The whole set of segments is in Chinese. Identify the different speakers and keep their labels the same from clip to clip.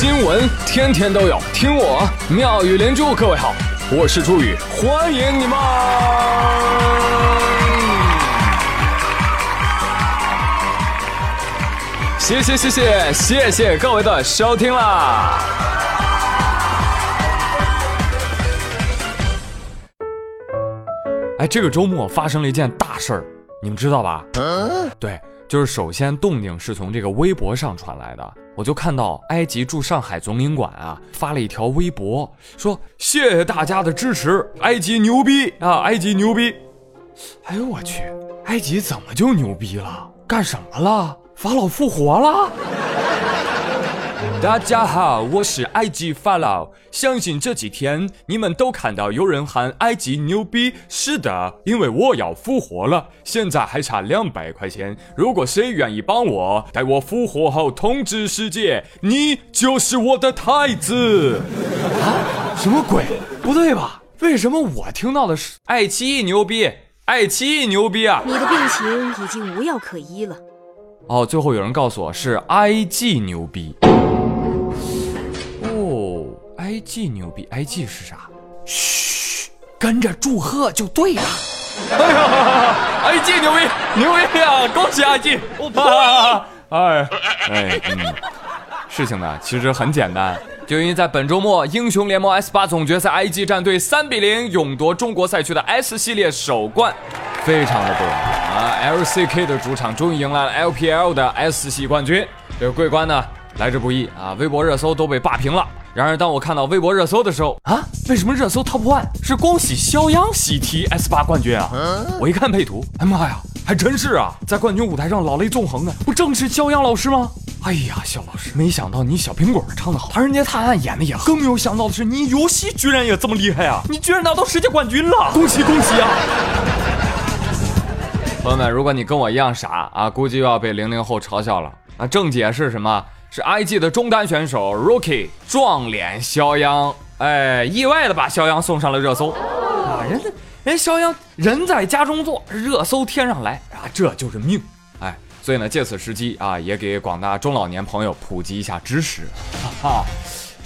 Speaker 1: 新闻天天都有，听我妙语连珠。各位好，我是朱宇，欢迎你们！谢谢谢谢谢谢各位的收听啦！哎，这个周末发生了一件大事儿，你们知道吧？嗯对。就是首先动静是从这个微博上传来的，我就看到埃及驻上海总领馆啊发了一条微博，说谢谢大家的支持，埃及牛逼啊，埃及牛逼！哎呦我去，埃及怎么就牛逼了？干什么了？法老复活了？大家好，我是埃及法老。相信这几天你们都看到有人喊埃及牛逼。是的，因为我要复活了，现在还差两百块钱。如果谁愿意帮我，待我复活后统治世界，你就是我的太子。啊？什么鬼？不对吧？为什么我听到的是爱奇艺牛逼？爱奇艺牛逼啊！
Speaker 2: 你的病情已经无药可医了。
Speaker 1: 哦，最后有人告诉我是埃及牛逼。埃及牛逼，，IG 是啥？嘘，跟着祝贺就对了。哎呀，，IG 牛逼，牛逼呀！恭喜埃及！哎 哎，嗯，事情呢其实很简单，就因为在本周末英雄联盟 S 八总决赛，，IG 战队三比零勇夺中国赛区的 S 系列首冠，非常的不容易啊！LCK 的主场终于迎来了 LPL 的 S 系冠军，这个桂冠呢来之不易啊！微博热搜都被霸屏了。然而，当我看到微博热搜的时候啊，为什么热搜 top one 是恭喜肖央喜提 S 八冠军啊？我一看配图，哎妈呀，还真是啊，在冠军舞台上老泪纵横的，不正是肖央老师吗？哎呀，肖老师，没想到你小苹果唱得好，唐人街探案演的也好，更没有想到的是你游戏居然也这么厉害啊！你居然拿到世界冠军了，恭喜恭喜啊！朋友们，如果你跟我一样傻啊，估计又要被零零后嘲笑了啊！正解是什么？是 IG 的中单选手 Rookie 撞脸肖央，哎，意外的把肖央送上了热搜啊！人人肖央人在家中坐，热搜天上来啊！这就是命，哎，所以呢，借此时机啊，也给广大中老年朋友普及一下知识，哈哈。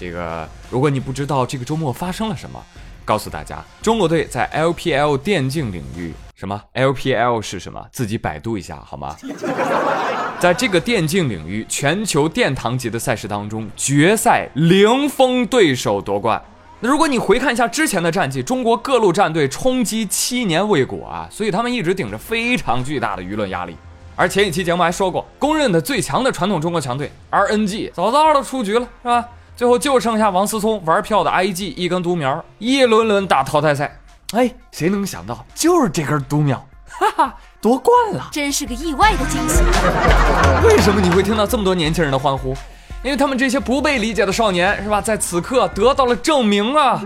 Speaker 1: 这个，如果你不知道这个周末发生了什么，告诉大家，中国队在 LPL 电竞领域。什么 LPL 是什么？自己百度一下好吗？在这个电竞领域，全球殿堂级的赛事当中，决赛零封对手夺冠。那如果你回看一下之前的战绩，中国各路战队冲击七年未果啊，所以他们一直顶着非常巨大的舆论压力。而前一期节目还说过，公认的最强的传统中国强队 RNG 早早的出局了，是吧？最后就剩下王思聪玩票的 IG 一根独苗，一轮轮打淘汰赛。哎，谁能想到就是这根独苗，哈哈，夺冠了，
Speaker 2: 真是个意外的惊喜。
Speaker 1: 为什么你会听到这么多年轻人的欢呼？因为他们这些不被理解的少年，是吧？在此刻得到了证明啊！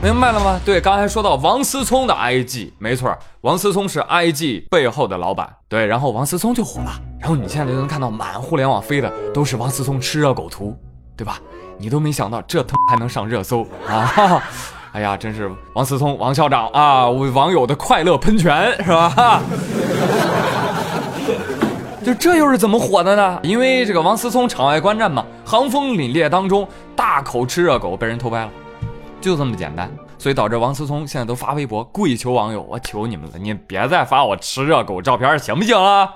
Speaker 1: 明白了吗？对，刚才说到王思聪的 IG，没错，王思聪是 IG 背后的老板。对，然后王思聪就火了，然后你现在就能看到满互联网飞的都是王思聪吃热狗图，对吧？你都没想到这他还能上热搜啊！哎呀，真是王思聪王校长啊，为网友的快乐喷泉是吧？就这又是怎么火的呢？因为这个王思聪场外观战嘛，寒风凛冽当中大口吃热狗被人偷拍了，就这么简单。所以导致王思聪现在都发微博跪求网友，我求你们了，你别再发我吃热狗照片行不行啊？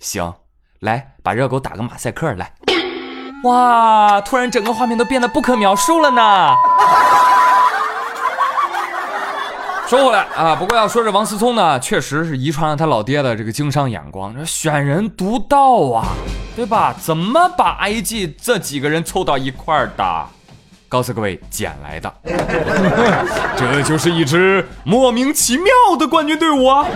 Speaker 1: 行，来把热狗打个马赛克来。哇，突然整个画面都变得不可描述了呢。说回来啊，不过要说这王思聪呢，确实是遗传了他老爹的这个经商眼光，这选人独到啊，对吧？怎么把 IG 这几个人凑到一块儿的？告诉各位，捡来的，这就是一支莫名其妙的冠军队伍啊！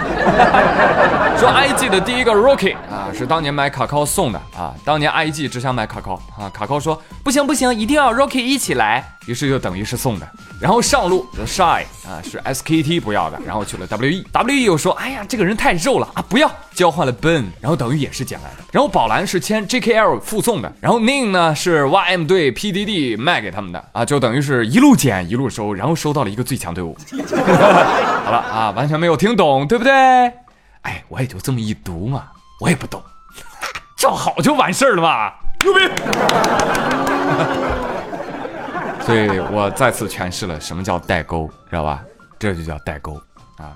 Speaker 1: 说 IG 的第一个 Rookie 是当年买卡靠送的啊，当年 IG 只想买卡靠啊，卡靠说不行不行，一定要 Rookie 一起来，于是就等于是送的。然后上路 The Shy 啊是 SKT 不要的，然后去了 WE，WE 又说哎呀这个人太肉了啊不要，交换了 Ben，然后等于也是捡来的。然后宝蓝是签 JKL 附送的，然后 Ning 呢是 YM 队 PDD 卖给他们的啊，就等于是一路捡一路收，然后收到了一个最强队伍。好了啊，完全没有听懂对不对？哎，我也就这么一读嘛，我也不懂，叫好就完事儿了吧？牛逼！所以我再次诠释了什么叫代沟，知道吧？这就叫代沟啊！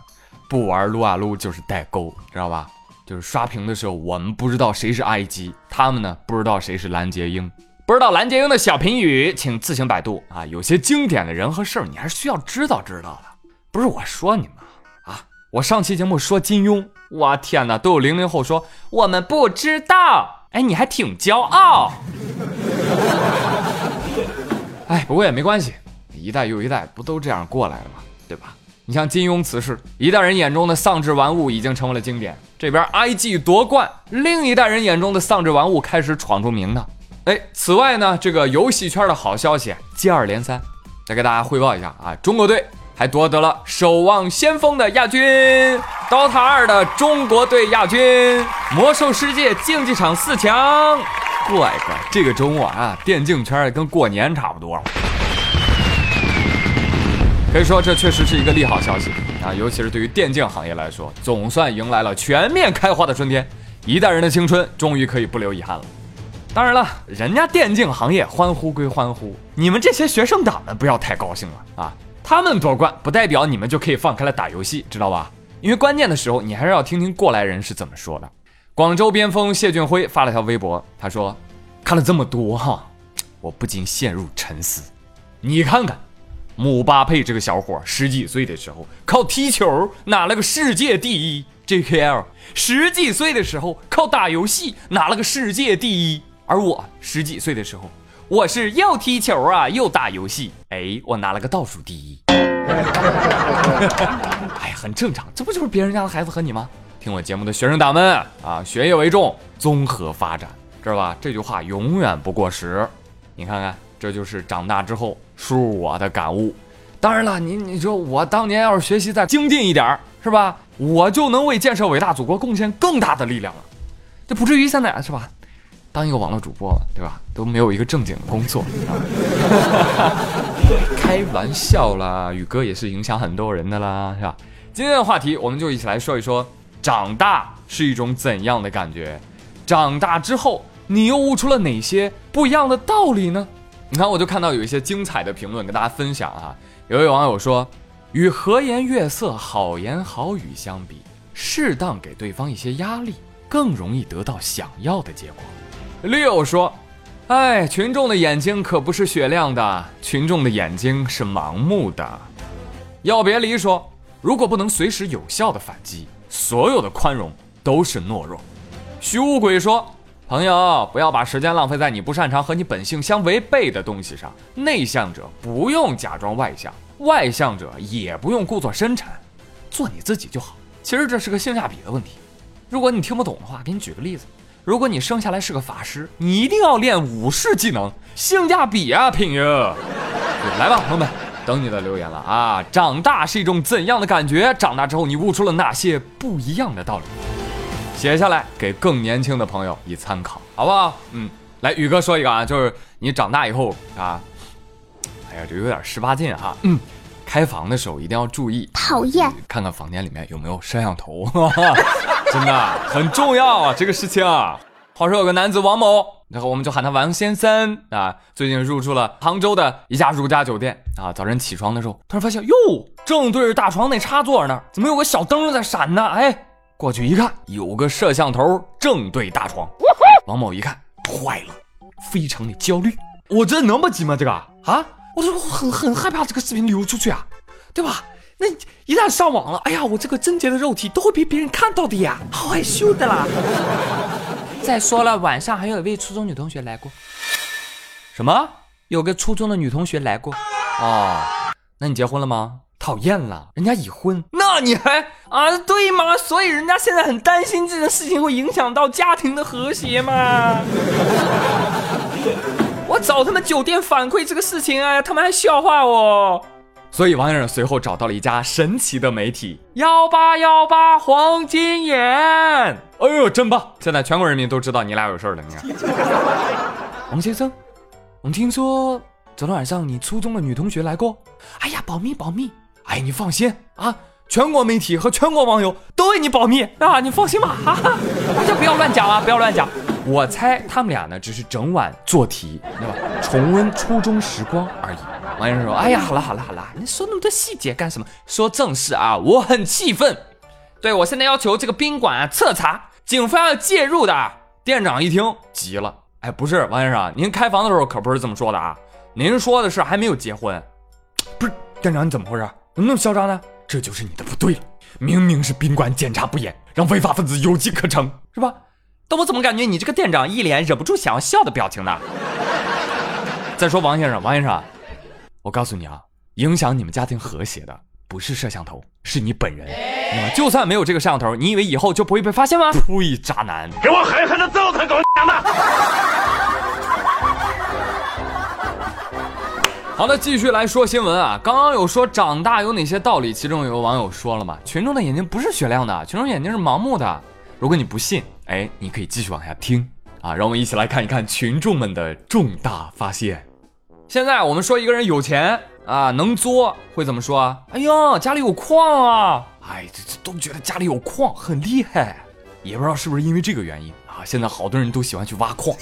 Speaker 1: 不玩撸啊撸就是代沟，知道吧？就是刷屏的时候，我们不知道谁是 IG，他们呢不知道谁是蓝洁瑛。不知道蓝洁瑛的小评语，请自行百度啊！有些经典的人和事儿，你还是需要知道知道的。不是我说你们，我上期节目说金庸，我天哪，都有零零后说我们不知道，哎，你还挺骄傲。哎，不过也没关系，一代又一代，不都这样过来了吗？对吧？你像金庸辞世，一代人眼中的丧志玩物已经成为了经典。这边 IG 夺冠，另一代人眼中的丧志玩物开始闯出名堂。哎，此外呢，这个游戏圈的好消息接二连三，再给大家汇报一下啊，中国队还夺得了《守望先锋》的亚军，《DOTA 二》的中国队亚军，《魔兽世界》竞技场四强。乖乖，这个周末啊，电竞圈跟过年差不多。可以说，这确实是一个利好消息啊，尤其是对于电竞行业来说，总算迎来了全面开花的春天，一代人的青春终于可以不留遗憾了。当然了，人家电竞行业欢呼归欢呼，你们这些学生党们不要太高兴了啊！他们夺冠不代表你们就可以放开了打游戏，知道吧？因为关键的时候你还是要听听过来人是怎么说的。广州边锋谢俊辉发了条微博，他说：“看了这么多哈，我不禁陷入沉思。你看看，姆巴佩这个小伙十几岁的时候靠踢球拿了个世界第一，JKL 十几岁的时候靠打游戏拿了个世界第一。”而我十几岁的时候，我是又踢球啊，又打游戏，哎，我拿了个倒数第一。哎，很正常，这不就是别人家的孩子和你吗？听我节目的学生党们啊，学业为重，综合发展，知道吧？这句话永远不过时。你看看，这就是长大之后恕我的感悟。当然了，你你说我当年要是学习再精进一点儿，是吧？我就能为建设伟大祖国贡献更大的力量了，这不至于现在是吧？当一个网络主播嘛，对吧？都没有一个正经的工作。开玩笑啦，宇哥也是影响很多人的啦，是吧？今天的话题，我们就一起来说一说，长大是一种怎样的感觉？长大之后，你又悟出了哪些不一样的道理呢？你看，我就看到有一些精彩的评论跟大家分享啊。有位网友说，与和颜悦色、好言好语相比，适当给对方一些压力，更容易得到想要的结果。六说：“哎，群众的眼睛可不是雪亮的，群众的眼睛是盲目的。”要别离说：“如果不能随时有效的反击，所有的宽容都是懦弱。”虚无鬼说：“朋友，不要把时间浪费在你不擅长和你本性相违背的东西上。内向者不用假装外向，外向者也不用故作深沉，做你自己就好。其实这是个性价比的问题。如果你听不懂的话，给你举个例子。”如果你生下来是个法师，你一定要练武士技能，性价比啊，品爷！来吧，朋友们，等你的留言了啊！长大是一种怎样的感觉？长大之后你悟出了哪些不一样的道理？写下来给更年轻的朋友以参考，好不好？嗯，来，宇哥说一个啊，就是你长大以后啊，哎呀，这有点十八禁哈。嗯，开房的时候一定要注意，
Speaker 2: 讨厌，
Speaker 1: 看看房间里面有没有摄像头。真的很重要啊，这个事情啊。话说有个男子王某，然后我们就喊他王先生啊，最近入住了杭州的一家如家酒店啊。早晨起床的时候，突然发现哟，正对着大床那插座那儿，怎么有个小灯在闪呢？哎，过去一看，有个摄像头正对大床。王某一看，坏了，非常的焦虑。我这能不急吗？这个啊，我这很很害怕这个视频流出去啊，对吧？那一旦上网了，哎呀，我这个贞洁的肉体都会被别人看到的呀，好害羞的啦。再说了，晚上还有一位初中女同学来过。什么？有个初中的女同学来过？哦，那你结婚了吗？讨厌了，人家已婚。那你还啊？对吗？所以人家现在很担心这件事情会影响到家庭的和谐嘛。我找他们酒店反馈这个事情啊，他们还笑话我。所以王先生随后找到了一家神奇的媒体幺八幺八黄金眼，哎呦，真棒！现在全国人民都知道你俩有事儿了。你看，王先生，我们听说昨天晚上你初中的女同学来过。哎呀，保密保密。哎，你放心啊，全国媒体和全国网友都为你保密啊！你放心吧，哈哈，大家不要乱讲啊，不要乱讲。我猜他们俩呢，只是整晚做题，对吧？重温初中时光而已。王先生说：“哎呀，好了好了好了，你说那么多细节干什么？说正事啊！我很气愤，对我现在要求这个宾馆啊彻查，警方要介入的。”店长一听急了：“哎，不是王先生，您开房的时候可不是这么说的啊！您说的是还没有结婚，不是？店长你怎么回事？怎么那么嚣张呢？这就是你的不对了，明明是宾馆检查不严，让违法分子有机可乘，是吧？”但我怎么感觉你这个店长一脸忍不住想要笑的表情呢？再说王先生，王先生，我告诉你啊，影响你们家庭和谐的不是摄像头，是你本人。就算没有这个摄像头，你以为以后就不会被发现吗？呸！渣男，
Speaker 3: 给我狠狠的揍他，狗娘的！
Speaker 1: 好的，继续来说新闻啊。刚刚有说长大有哪些道理，其中有个网友说了嘛，群众的眼睛不是雪亮的，群众眼睛是盲目的。如果你不信，哎，你可以继续往下听啊，让我们一起来看一看群众们的重大发现。现在我们说一个人有钱啊，能作，会怎么说啊？哎呦，家里有矿啊！哎，这这都觉得家里有矿很厉害，也不知道是不是因为这个原因啊。现在好多人都喜欢去挖矿。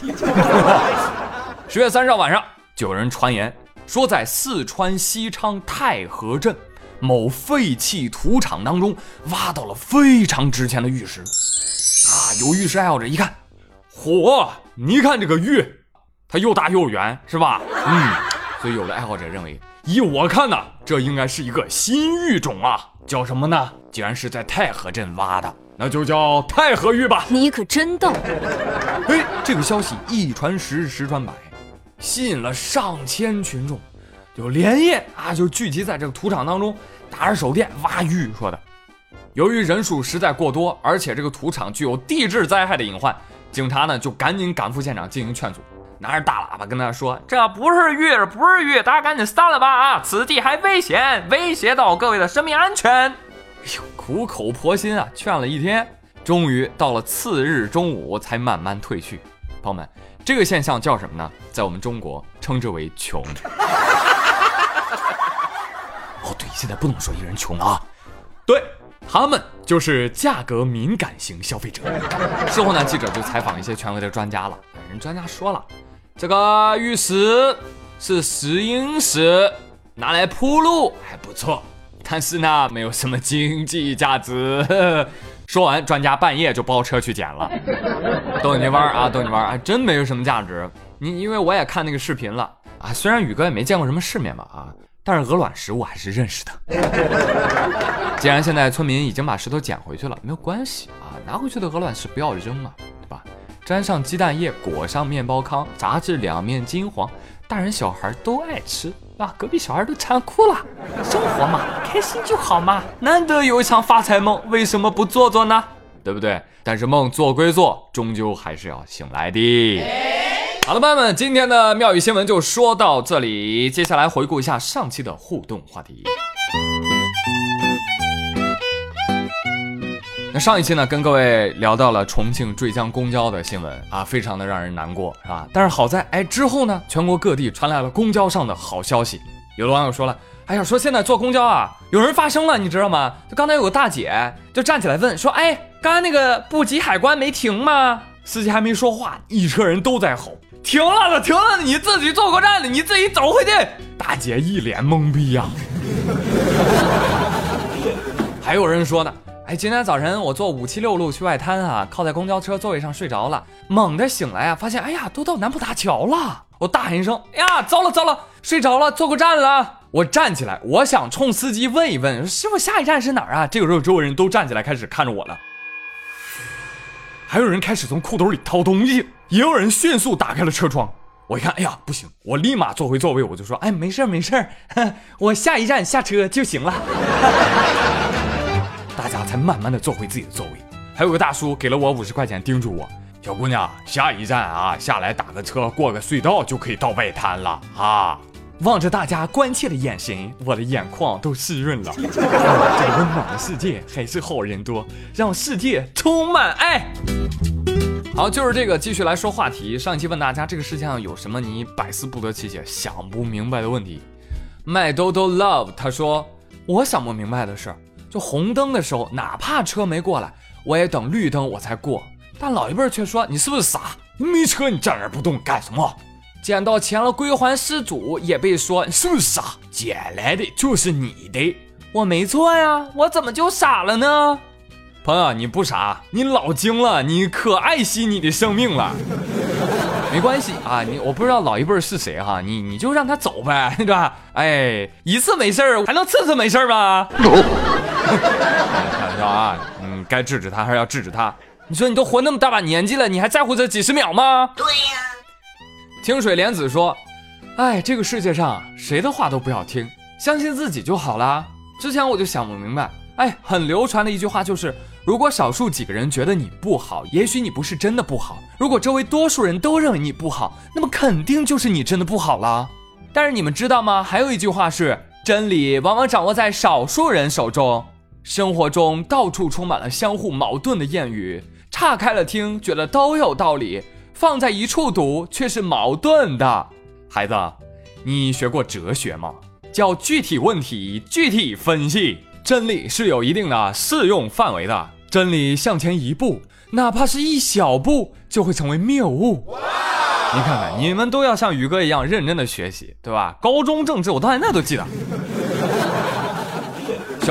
Speaker 1: 十月三十号晚上，就有人传言说，在四川西昌太和镇某废弃土场当中挖到了非常值钱的玉石。啊，有玉石爱好者一看，嚯！你看这个玉，它又大又圆，是吧？嗯，所以有的爱好者认为，依我看呢，这应该是一个新玉种啊，叫什么呢？既然是在太和镇挖的，那就叫太和玉吧。
Speaker 2: 你可真逗！
Speaker 1: 哎，这个消息一传十，十传百，吸引了上千群众，就连夜啊就聚集在这个土场当中，打着手电挖玉，说的。由于人数实在过多，而且这个土场具有地质灾害的隐患，警察呢就赶紧赶赴现场进行劝阻，拿着大喇叭跟他说：“这不是玉，不是玉，大家赶紧散了吧！啊，此地还危险，威胁到各位的生命安全。”哎呦，苦口婆心啊，劝了一天，终于到了次日中午才慢慢退去。朋友们，这个现象叫什么呢？在我们中国称之为穷。哦，对，现在不能说一个人穷啊，对。他们就是价格敏感型消费者。事后呢，记者就采访一些权威的专家了。人专家说了，这个玉石是石英石，拿来铺路还不错，但是呢，没有什么经济价值。说完，专家半夜就包车去捡了。逗你玩啊，逗你玩，啊真没有什么价值。你因为我也看那个视频了啊，虽然宇哥也没见过什么世面吧啊。但是鹅卵石我还是认识的。既然现在村民已经把石头捡回去了，没有关系啊，拿回去的鹅卵石不要扔嘛，对吧？沾上鸡蛋液，裹上面包糠，炸至两面金黄，大人小孩都爱吃啊！隔壁小孩都馋哭了。生活嘛，开心就好嘛，难得有一场发财梦，为什么不做做呢？对不对？但是梦做归做，终究还是要醒来的。好了，朋友们，今天的妙语新闻就说到这里。接下来回顾一下上期的互动话题。上一期呢，跟各位聊到了重庆坠江公交的新闻啊，非常的让人难过，是吧？但是好在，哎，之后呢，全国各地传来了公交上的好消息。有的网友说了，哎呀，说现在坐公交啊，有人发声了，你知道吗？就刚才有个大姐就站起来问说，哎，刚刚那个布吉海关没停吗？司机还没说话，一车人都在吼。停了的，停了的，你自己坐过站的，你自己走回去。大姐一脸懵逼呀。还有人说呢，哎，今天早晨我坐五七六路去外滩啊，靠在公交车座位上睡着了，猛地醒来啊，发现哎呀，都到南浦大桥了。我大喊一声，哎呀，糟了糟了，睡着了，坐过站了。我站起来，我想冲司机问一问，师傅下一站是哪儿啊？这个时候，周围人都站起来开始看着我了。还有人开始从裤兜里掏东西，也有人迅速打开了车窗。我一看，哎呀，不行！我立马坐回座位，我就说，哎，没事儿，没事儿，我下一站下车就行了。才慢慢的坐回自己的座位。还有个大叔给了我五十块钱，叮嘱我，小姑娘，下一站啊，下来打个车，过个隧道就可以到外滩了啊。望着大家关切的眼神，我的眼眶都湿润了。这个温暖的世界还是好人多，让世界充满爱。好，就是这个，继续来说话题。上一期问大家，这个世界上有什么你百思不得其解、想不明白的问题？麦兜兜 love 他说，我想不明白的是，就红灯的时候，哪怕车没过来，我也等绿灯我才过。但老一辈却说你是不是傻？没车你站那不动干什么？捡到钱了归还失主，也被说你是不是傻？捡来的就是你的，我没错呀，我怎么就傻了呢？朋友，你不傻，你老精了，你可爱惜你的生命了。没关系啊，你我不知道老一辈是谁哈，你你就让他走呗，对吧？哎，一次没事儿，还能次次没事儿吗？开玩笑啊，嗯，该制止他还是要制止他。你说你都活那么大把年纪了，你还在乎这几十秒吗？对呀。清水莲子说：“哎，这个世界上谁的话都不要听，相信自己就好啦。”之前我就想不明白，哎，很流传的一句话就是。如果少数几个人觉得你不好，也许你不是真的不好。如果周围多数人都认为你不好，那么肯定就是你真的不好啦。但是你们知道吗？还有一句话是：真理往往掌握在少数人手中。生活中到处充满了相互矛盾的谚语，岔开了听觉得都有道理，放在一处读却是矛盾的。孩子，你学过哲学吗？叫具体问题具体分析。真理是有一定的适用范围的，真理向前一步，哪怕是一小步，就会成为谬误。你看看，你们都要像宇哥一样认真的学习，对吧？高中政治我到现在都记得。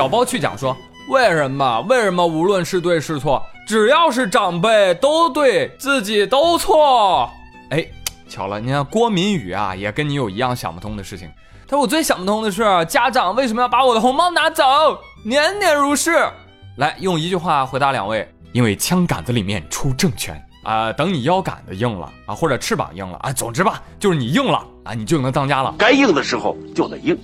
Speaker 1: 小包去讲说，为什么？为什么无论是对是错，只要是长辈都对自己都错？哎，巧了，你看郭敏宇啊，也跟你有一样想不通的事情。他说：“我最想不通的是，家长为什么要把我的红包拿走？年年如是。”来，用一句话回答两位：因为枪杆子里面出政权啊！等你腰杆子硬了啊，或者翅膀硬了啊，总之吧，就是你硬了啊，你就能当家了。
Speaker 3: 该硬的时候就得硬。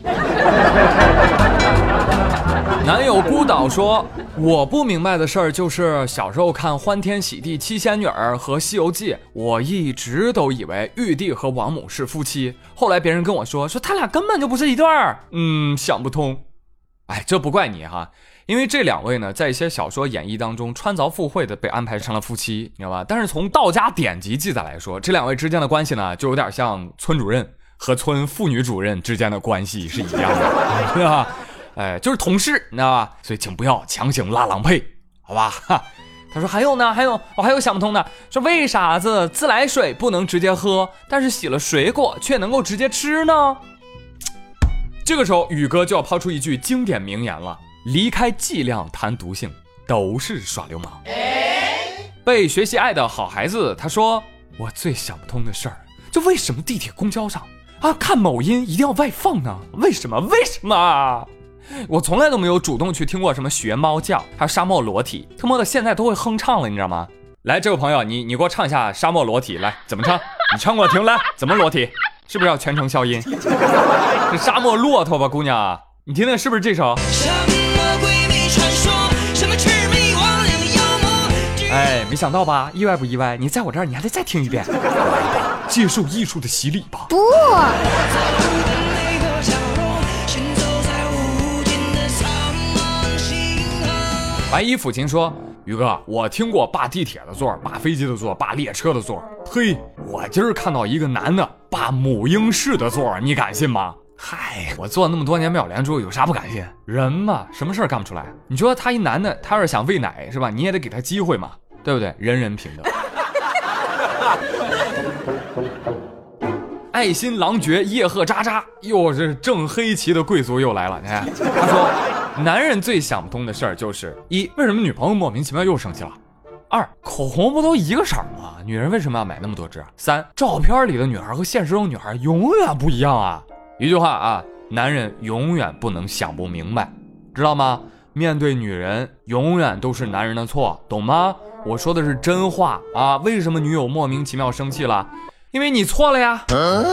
Speaker 1: 男友孤岛说：“我不明白的事儿就是，小时候看《欢天喜地七仙女儿》和《西游记》，我一直都以为玉帝和王母是夫妻。后来别人跟我说，说他俩根本就不是一对儿。嗯，想不通。哎，这不怪你哈，因为这两位呢，在一些小说演绎当中穿凿附会的被安排成了夫妻，你知道吧？但是从道家典籍记载来说，这两位之间的关系呢，就有点像村主任和村妇女主任之间的关系是一样的，对吧？”哎，就是同事，你知道吧？所以请不要强行拉郎配，好吧？哈，他说还有呢，还有我还有想不通的，说为啥子自来水不能直接喝，但是洗了水果却能够直接吃呢？这个时候宇哥就要抛出一句经典名言了：离开剂量谈毒性，都是耍流氓。被学习爱的好孩子，他说我最想不通的事儿，就为什么地铁公交上啊看某音一定要外放呢？为什么？为什么？我从来都没有主动去听过什么学猫叫，还有沙漠裸体，他妈的现在都会哼唱了，你知道吗？来，这位朋友，你你给我唱一下沙漠裸体，来怎么唱？你唱给我听，来怎么裸体？是不是要全程消音？这沙漠骆驼吧，姑娘？你听听是不是这首？哎，没想到吧？意外不意外？你在我这儿，你还得再听一遍。接受艺术的洗礼吧。不。白衣抚琴说：“宇哥，我听过霸地铁的座，霸飞机的座，霸列车的座。嘿，我今儿看到一个男的霸母婴室的座，你敢信吗？嗨，我做那么多年妙莲珠，有啥不敢信？人嘛，什么事儿干不出来？你说他一男的，他要是想喂奶是吧？你也得给他机会嘛，对不对？人人平等。爱新郎爵叶赫渣渣，又是正黑旗的贵族又来了。你看，他说。” 男人最想不通的事儿就是一，为什么女朋友莫名其妙又生气了？二，口红不都一个色儿吗？女人为什么要买那么多支？三，照片里的女孩和现实中女孩永远不一样啊！一句话啊，男人永远不能想不明白，知道吗？面对女人，永远都是男人的错，懂吗？我说的是真话啊！为什么女友莫名其妙生气了？因为你错了呀！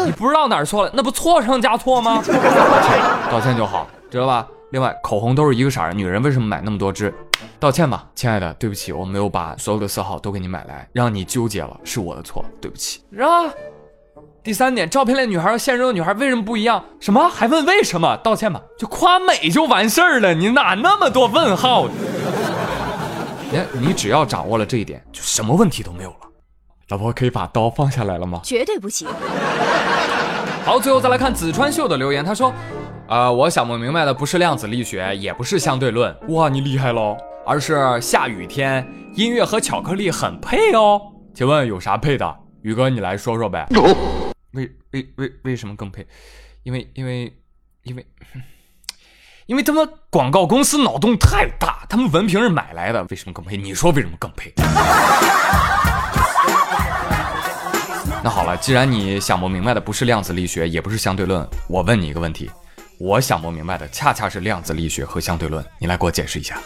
Speaker 1: 你不知道哪儿错了，那不错上加错吗？道歉，道歉就好，知道吧？另外，口红都是一个色儿，女人为什么买那么多支？道歉吧，亲爱的，对不起，我没有把所有的色号都给你买来，让你纠结了，是我的错，对不起。是吧？第三点，照片里女孩和现实中的女孩为什么不一样？什么？还问为什么？道歉吧，就夸美就完事儿了，你哪那么多问号？哎，你只要掌握了这一点，就什么问题都没有了。老婆，可以把刀放下来了吗？
Speaker 2: 绝对不行。
Speaker 1: 好，最后再来看紫川秀的留言，他说。啊、我想不明白的不是量子力学，也不是相对论，哇，你厉害喽！而是下雨天音乐和巧克力很配哦。请问有啥配的？宇哥，你来说说呗。为为为为什么更配？因为因为因为 因为他们广告公司脑洞太大，他们文凭是买来的，为什么更配？你说为什么更配？那好了，既然你想不明白的不是量子力学，也不是相对论，我问你一个问题，我想不明白的恰恰是量子力学和相对论，你来给我解释一下。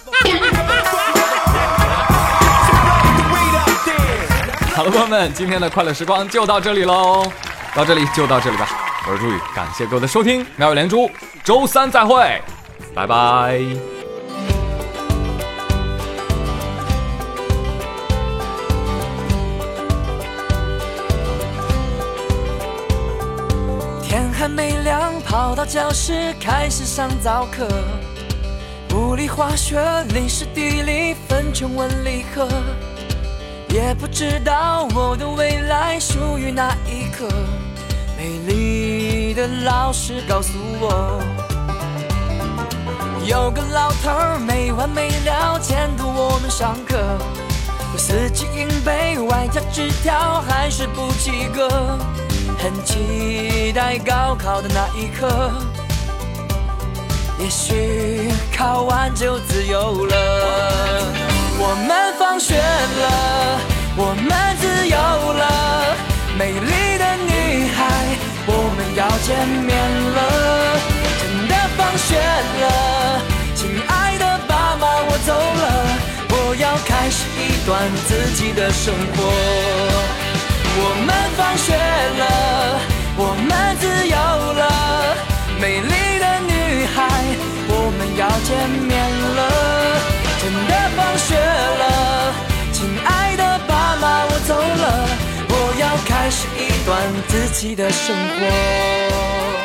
Speaker 1: 好了，朋友们，今天的快乐时光就到这里喽，到这里就到这里吧。我是朱宇，感谢各位的收听，妙语连珠，周三再会，拜拜。
Speaker 4: 跑到教室开始上早课。物理、化学、历史、地理分成文理科，也不知道我的未来属于哪一科。美丽的老师告诉我，有个老头儿没完没了监督我们上课。我死记硬背，外加纸条，还是不及格。很期待高考的那一刻，也许考完就自由了。我们放学了，我们自由了，美丽的女孩，我们要见面了。真的放学了，亲爱的爸妈，我走了，我要开始一段自己的生活。我们放学了，我们自由了，美丽的女孩，我们要见面了。真的放学了，亲爱的爸妈，我走了，我要开始一段自己的生活。